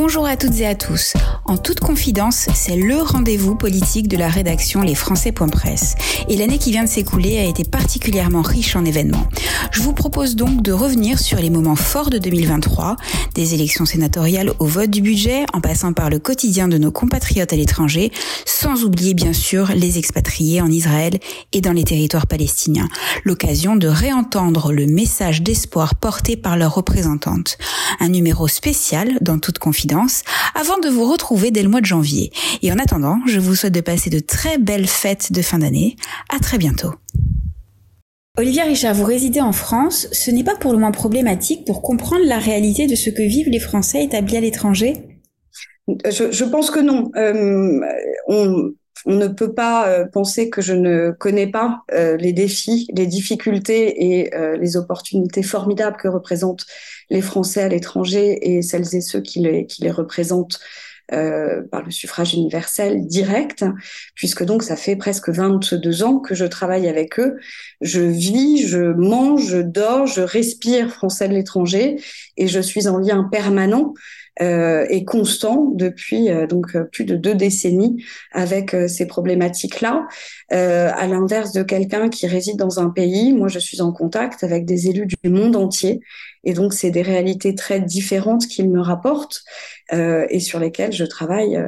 Bonjour à toutes et à tous. En toute confidence, c'est le rendez-vous politique de la rédaction Les Presse. Et l'année qui vient de s'écouler a été particulièrement riche en événements. Je vous propose donc de revenir sur les moments forts de 2023, des élections sénatoriales au vote du budget, en passant par le quotidien de nos compatriotes à l'étranger, sans oublier bien sûr les expatriés en Israël et dans les territoires palestiniens. L'occasion de réentendre le message d'espoir porté par leurs représentantes. Un numéro spécial dans toute confidence avant de vous retrouver dès le mois de janvier. Et en attendant, je vous souhaite de passer de très belles fêtes de fin d'année. À très bientôt. Olivier Richard, vous résidez en France. Ce n'est pas pour le moins problématique pour comprendre la réalité de ce que vivent les Français établis à l'étranger? Je, pense que non. Euh, on, ne peut pas euh, penser que je ne connais pas euh, les défis, les difficultés et les opportunités formidables que représentent les Français à l'étranger et celles et ceux qui les, qui les représentent euh, par le suffrage universel direct, puisque donc ça fait presque 22 ans que je travaille avec eux. Je vis, je mange, je dors, je respire français de l'étranger et je suis en lien permanent euh, constant depuis euh, donc euh, plus de deux décennies avec ces problématiques-là. à l'inverse de quelqu'un qui réside dans un pays, moi je suis en contact avec des élus du monde entier et donc c'est des réalités très différentes qu'ils me rapportent et sur lesquelles je travaille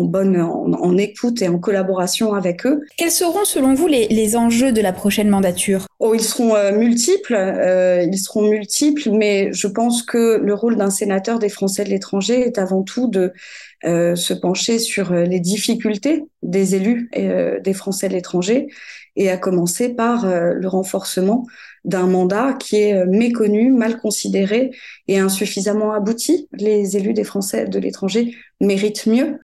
en bonne en, écoute et en collaboration avec eux. Quels seront selon vous les, les enjeux de la prochaine mandature? Oh, ils seront euh, multiples, euh, ils seront multiples, mais je pense que le rôle d'un sénateur des Français de l'étranger est avant tout de euh, se pencher sur les difficultés des élus des Français de l'étranger, et à commencer par le renforcement d'un mandat qui est méconnu, mal considéré et insuffisamment abouti. Les élus des Français de l'étranger méritent mieux.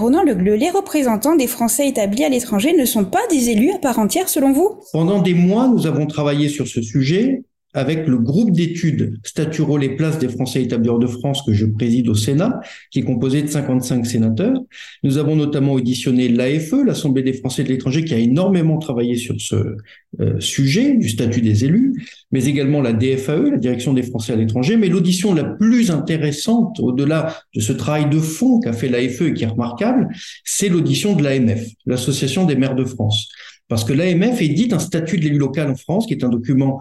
Ronan Legleu, les représentants des Français établis à l'étranger ne sont pas des élus à part entière selon vous? Pendant des mois, nous avons travaillé sur ce sujet avec le groupe d'études Staturo les places des Français établis hors de France que je préside au Sénat, qui est composé de 55 sénateurs. Nous avons notamment auditionné l'AFE, l'Assemblée des Français de l'étranger, qui a énormément travaillé sur ce euh, sujet du statut des élus, mais également la DFAE, la Direction des Français à l'étranger. Mais l'audition la plus intéressante, au-delà de ce travail de fond qu'a fait l'AFE et qui est remarquable, c'est l'audition de l'AMF, l'Association des maires de France. Parce que l'AMF édite un statut de l'élu local en France, qui est un document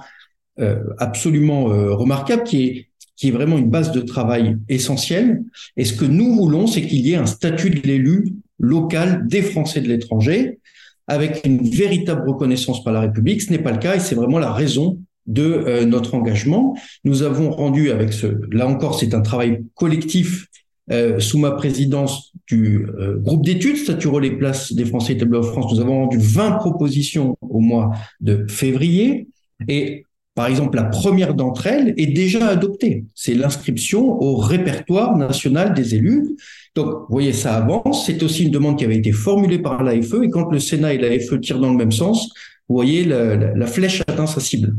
absolument euh, remarquable, qui est qui est vraiment une base de travail essentielle. Et ce que nous voulons, c'est qu'il y ait un statut de l'élu local des Français de l'étranger, avec une véritable reconnaissance par la République. Ce n'est pas le cas et c'est vraiment la raison de euh, notre engagement. Nous avons rendu avec ce, là encore, c'est un travail collectif euh, sous ma présidence du groupe d'études Statut les places des Français établis en France. Nous avons rendu 20 propositions au mois de février et par exemple, la première d'entre elles est déjà adoptée. C'est l'inscription au répertoire national des élus. Donc, vous voyez, ça avance. C'est aussi une demande qui avait été formulée par l'AFE. Et quand le Sénat et l'AFE tirent dans le même sens, vous voyez, la, flèche atteint sa cible.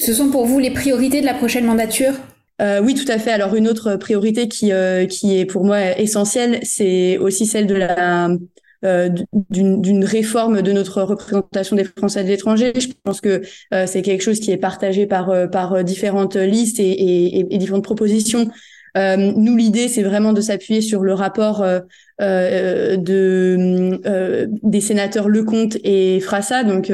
Ce sont pour vous les priorités de la prochaine mandature? Euh, oui, tout à fait. Alors une autre priorité qui euh, qui est pour moi essentielle, c'est aussi celle de la euh, d'une réforme de notre représentation des Français de l'étranger. Je pense que euh, c'est quelque chose qui est partagé par, euh, différentes listes et, différentes propositions. nous, l'idée, c'est vraiment de s'appuyer sur le rapport de, des sénateurs Lecomte et Frassa, donc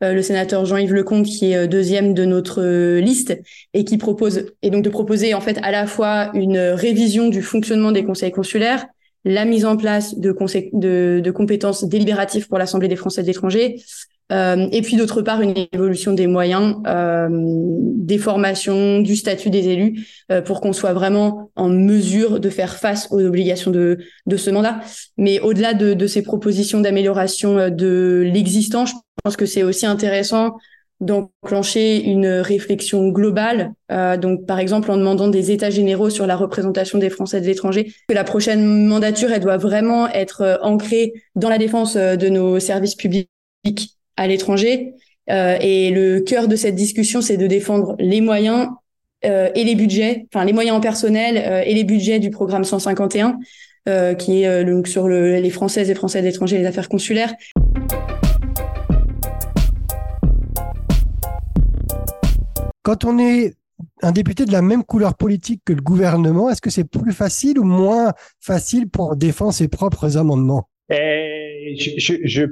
le sénateur Jean-Yves Lecomte qui est deuxième de notre liste et qui propose et donc de proposer en fait à la fois une révision du fonctionnement des conseils consulaires la mise en place de, compétences délibératives pour l'Assemblée des Français de l'étranger, euh, et puis d'autre part une évolution des moyens, euh, des formations, du statut des élus, euh, pour qu'on soit vraiment en mesure de faire face aux obligations de, de ce mandat. Mais au-delà de, de ces propositions d'amélioration euh, de l'existant, je pense que c'est aussi intéressant d'enclencher une réflexion globale, euh, donc par exemple en demandant des états généraux sur la représentation des Français de l'étranger, que la prochaine mandature, elle doit vraiment être euh, ancrée dans la défense euh, de nos services publics à l'étranger. Et le cœur de cette discussion, c'est de défendre les moyens et les budgets, enfin les moyens en personnel et les budgets du programme 151 qui est donc sur le, les Françaises et Français d'étrangers et les affaires consulaires. Quand on est un député de la même couleur politique que le gouvernement, est-ce que c'est plus facile ou moins facile pour défendre ses propres amendements? Eh, je, je, je,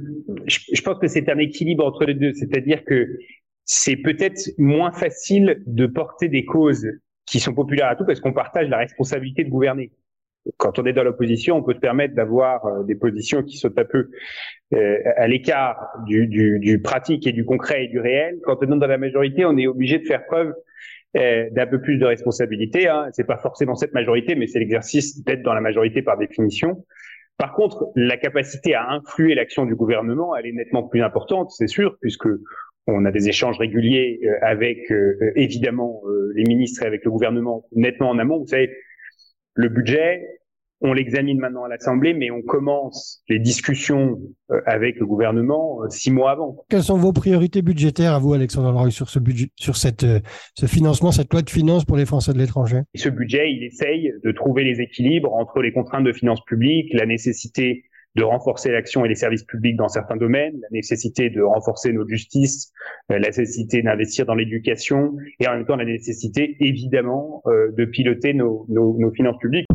je, pense que c'est un équilibre entre les deux, c'est-à-dire que c'est peut-être moins facile de porter des causes qui sont populaires à tout parce qu'on partage la responsabilité de gouverner. Quand on est dans l'opposition, on peut se permettre d'avoir euh, des positions qui sont un peu euh, à l'écart du, du, du, pratique et du concret et du réel. Quand on est dans la majorité, on est obligé de faire preuve euh, d'un peu plus de responsabilité. Hein. C'est pas forcément cette majorité, mais c'est l'exercice d'être dans la majorité par définition. Par contre, la capacité à influer l'action du gouvernement, elle est nettement plus importante, c'est sûr, puisque on a des échanges réguliers euh, avec évidemment les ministres et avec le gouvernement nettement en amont. Vous savez, le budget, on l'examine maintenant à l'Assemblée, mais on commence les discussions avec le gouvernement six mois avant. Quelles sont vos priorités budgétaires à vous, Alexandre Leroy, sur ce budget, sur cette, ce financement, cette loi de finances pour les Français de l'étranger? Ce budget, il essaye de trouver les équilibres entre les contraintes de finances publiques, la nécessité de renforcer l'action et les services publics dans certains domaines, la nécessité de renforcer notre justice, euh, la nécessité d'investir dans l'éducation et en même temps la nécessité évidemment euh, de piloter nos, nos, finances publiques.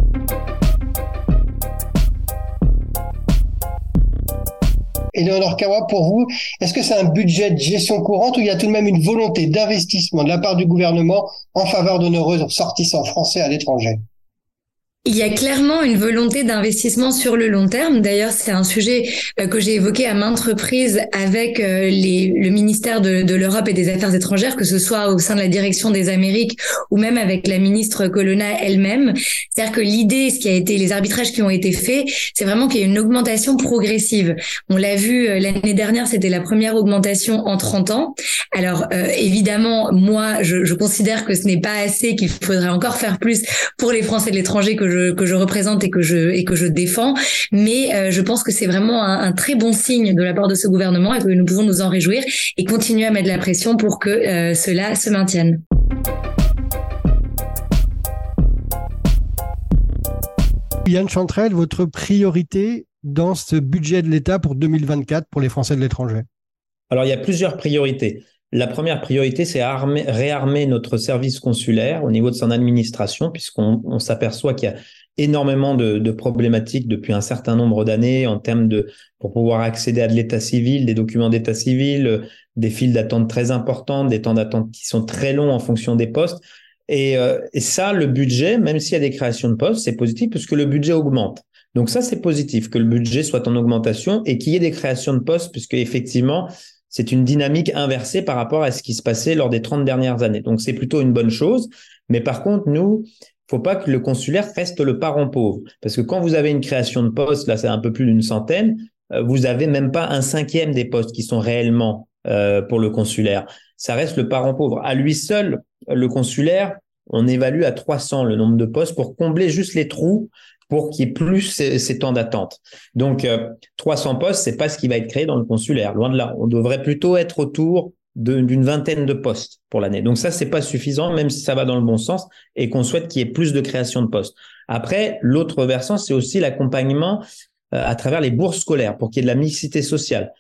Eleonore Kawa, pour vous, est-ce que c'est un budget de gestion courante ou il y a tout de même une volonté d'investissement de la part du gouvernement en faveur de nos ressortissants français à l'étranger? Il y a clairement une volonté d'investissement sur le long terme. D'ailleurs, c'est un sujet euh, que j'ai évoqué à maintes reprises avec euh, le ministère de, l'Europe et des Affaires étrangères, que ce soit au sein de la direction des Amériques ou même avec la ministre Colonna elle-même. C'est-à-dire que l'idée, ce qui a été les arbitrages qui ont été faits, c'est vraiment qu'il y a une augmentation progressive. On l'a vu euh, l'année dernière, c'était la première augmentation en 30 ans. Alors évidemment, moi, je, je considère que ce n'est pas assez, qu'il faudrait encore faire plus pour les Français de l'étranger que je que je représente et que je et que je défends. Mais euh, je pense que c'est vraiment un, un, très bon signe de la part de ce gouvernement et que nous pouvons nous en réjouir et continuer à mettre de la pression pour que euh, cela se maintienne. Yann Chantrel, votre priorité dans ce budget de l'État pour 2024 pour les Français de l'étranger? Alors, il y a plusieurs priorités. La première priorité, c'est réarmer notre service consulaire au niveau de son administration, puisqu'on s'aperçoit qu'il y a énormément de, problématiques depuis un certain nombre d'années en termes de pour pouvoir accéder à de l'état civil, des documents d'état civil, des files d'attente très importantes, des temps d'attente qui sont très longs en fonction des postes. Et, euh, et ça, le budget, même s'il y a des créations de postes, c'est positif puisque le budget augmente. Donc ça, c'est positif que le budget soit en augmentation et qu'il y ait des créations de postes, puisque effectivement, c'est une dynamique inversée par rapport à ce qui se passait lors des 30 dernières années. Donc c'est plutôt une bonne chose. Mais par contre, nous, faut pas que le consulaire reste le parent pauvre. Parce que quand vous avez une création de postes, là c'est un peu plus d'une centaine, euh, vous avez même pas un cinquième des postes qui sont réellement euh, pour le consulaire. Ça reste le parent pauvre. À lui seul, le consulaire, on évalue à 300 le nombre de postes pour combler juste les trous pour qu'il y ait plus ces, temps d'attente. Donc, 300 euh, postes, c'est pas ce qui va être créé dans le consulaire. Loin de là. On devrait plutôt être autour d'une vingtaine de postes pour l'année. Donc ça, c'est pas suffisant, même si ça va dans le bon sens et qu'on souhaite qu'il y ait plus de création de postes. Après, l'autre versant, c'est aussi l'accompagnement euh, à travers les bourses scolaires pour qu'il y ait de la mixité sociale.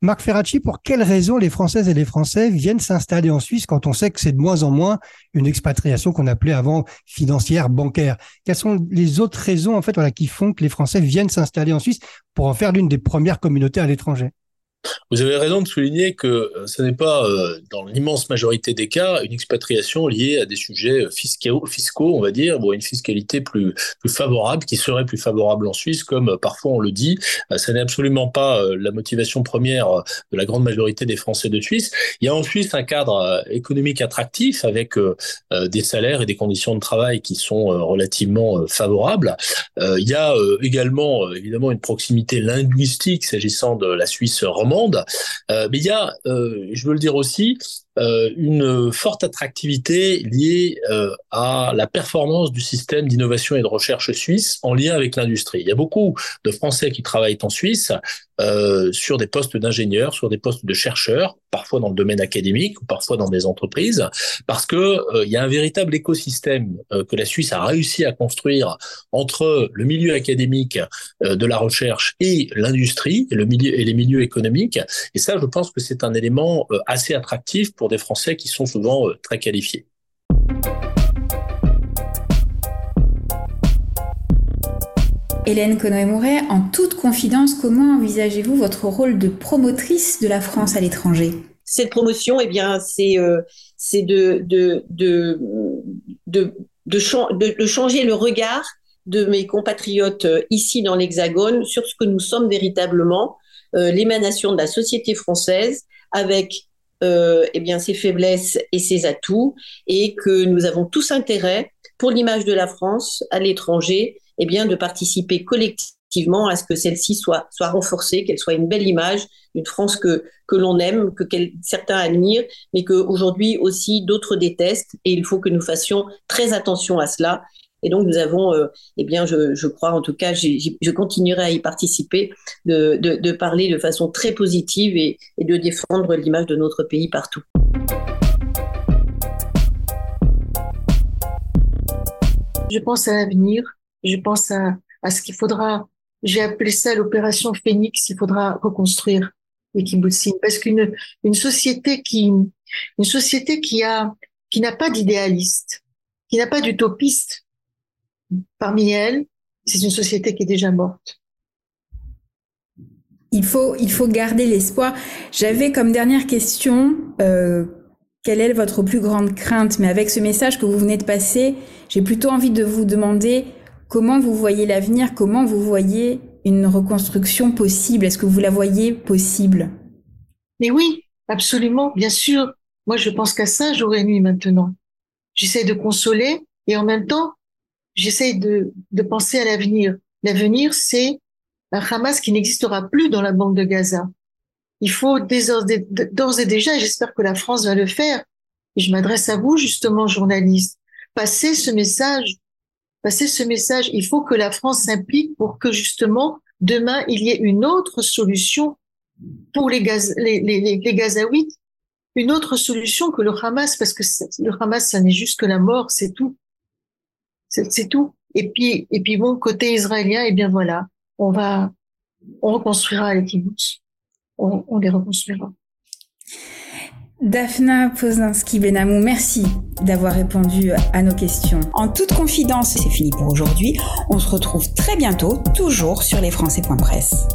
Marc Ferracci, pour quelles raisons les Françaises et les Français viennent s'installer en Suisse quand on sait que c'est de moins en moins une expatriation qu'on appelait avant financière, bancaire? Quelles sont les autres raisons en fait qui font que les Français viennent s'installer en Suisse pour en faire l'une des premières communautés à l'étranger? Vous avez raison de souligner que euh, ce n'est pas, euh, dans l'immense majorité des cas, une expatriation liée à des sujets euh, fiscaux, fiscaux on va dire, ou à une fiscalité plus, plus favorable, qui serait plus favorable en Suisse, comme parfois on le dit. Ça n'est absolument pas la motivation première de la grande majorité des Français de Suisse. Il y a en Suisse un cadre économique attractif avec des salaires et des conditions de travail qui sont relativement favorables. Il y a également, évidemment, une proximité linguistique s'agissant de la Suisse romande. Euh, mais il y a, euh, je veux le dire aussi, une forte attractivité liée euh, à la performance du système d'innovation et de recherche suisse en lien avec l'industrie. Il y a beaucoup de Français qui travaillent en Suisse euh, sur des postes d'ingénieurs, sur des postes de chercheurs, parfois dans le domaine académique ou parfois dans des entreprises, parce que euh, il y a un véritable écosystème euh, que la Suisse a réussi à construire entre le milieu académique de la recherche et l'industrie le milieu et les milieux économiques. Et ça, je pense que c'est un élément assez attractif pour des Français qui sont souvent très qualifiés. Hélène Conoy-Mouret, en toute confidence, comment envisagez-vous votre rôle de promotrice de la France à l'étranger? Cette promotion, eh bien, c'est euh, de, de, de, de, de, changer le regard de mes compatriotes euh, ici dans l'Hexagone sur ce que nous sommes véritablement, euh, l'émanation de la société française, avec euh, eh bien ses faiblesses et ses atouts, et que nous avons tous intérêt pour l'image de la France à l'étranger eh bien, de participer collectivement à ce que celle-ci soit, soit renforcée, qu'elle soit une belle image d'une France que, que l'on aime, que certains admirent, mais qu'aujourd'hui aussi d'autres détestent. Et il faut que nous fassions très attention à cela. Et donc, nous avons, euh, eh bien, je, crois, en tout cas, je continuerai à y participer, de, parler de façon très positive et, de défendre l'image de notre pays partout. Je pense à l'avenir je pense à, ce qu'il faudra, j'ai appelé ça l'opération Phoenix, il faudra reconstruire les kibbutzim. Parce qu'une une société qui, une société qui a, qui n'a pas d'idéaliste, qui n'a pas d'utopiste parmi elles, c'est une société qui est déjà morte. Il faut, il faut garder l'espoir. J'avais comme dernière question, euh, quelle est votre plus grande crainte? Mais avec ce message que vous venez de passer, j'ai plutôt envie de vous demander Comment vous voyez l'avenir Comment vous voyez une reconstruction possible? Est-ce que vous la voyez possible? Mais oui, absolument, bien sûr. Moi, je pense qu'à ça jour et nuit maintenant. J'essaie de consoler et en même temps, j'essaie de, de penser à l'avenir. L'avenir, c'est un Hamas qui n'existera plus dans la bande de Gaza. Il faut d'ores et déjà, et j'espère que la France va le faire, et je m'adresse à vous justement, journalistes, passer ce message passer ce message. Il faut que la France s'implique pour que justement demain il y ait une autre solution pour les, gaz, les, les, les, Gazaouites, une autre solution que le Hamas, parce que le Hamas, ça n'est juste que la mort, c'est tout. C'est tout. Et puis, et puis bon, côté israélien, et eh bien voilà, on va, on reconstruira les kibbutz. On, on les reconstruira. Daphna Pozinski-Benamou, merci d'avoir répondu à nos questions. En toute confidence, c'est fini pour aujourd'hui. On se retrouve très bientôt, toujours sur lesfrançais.presse.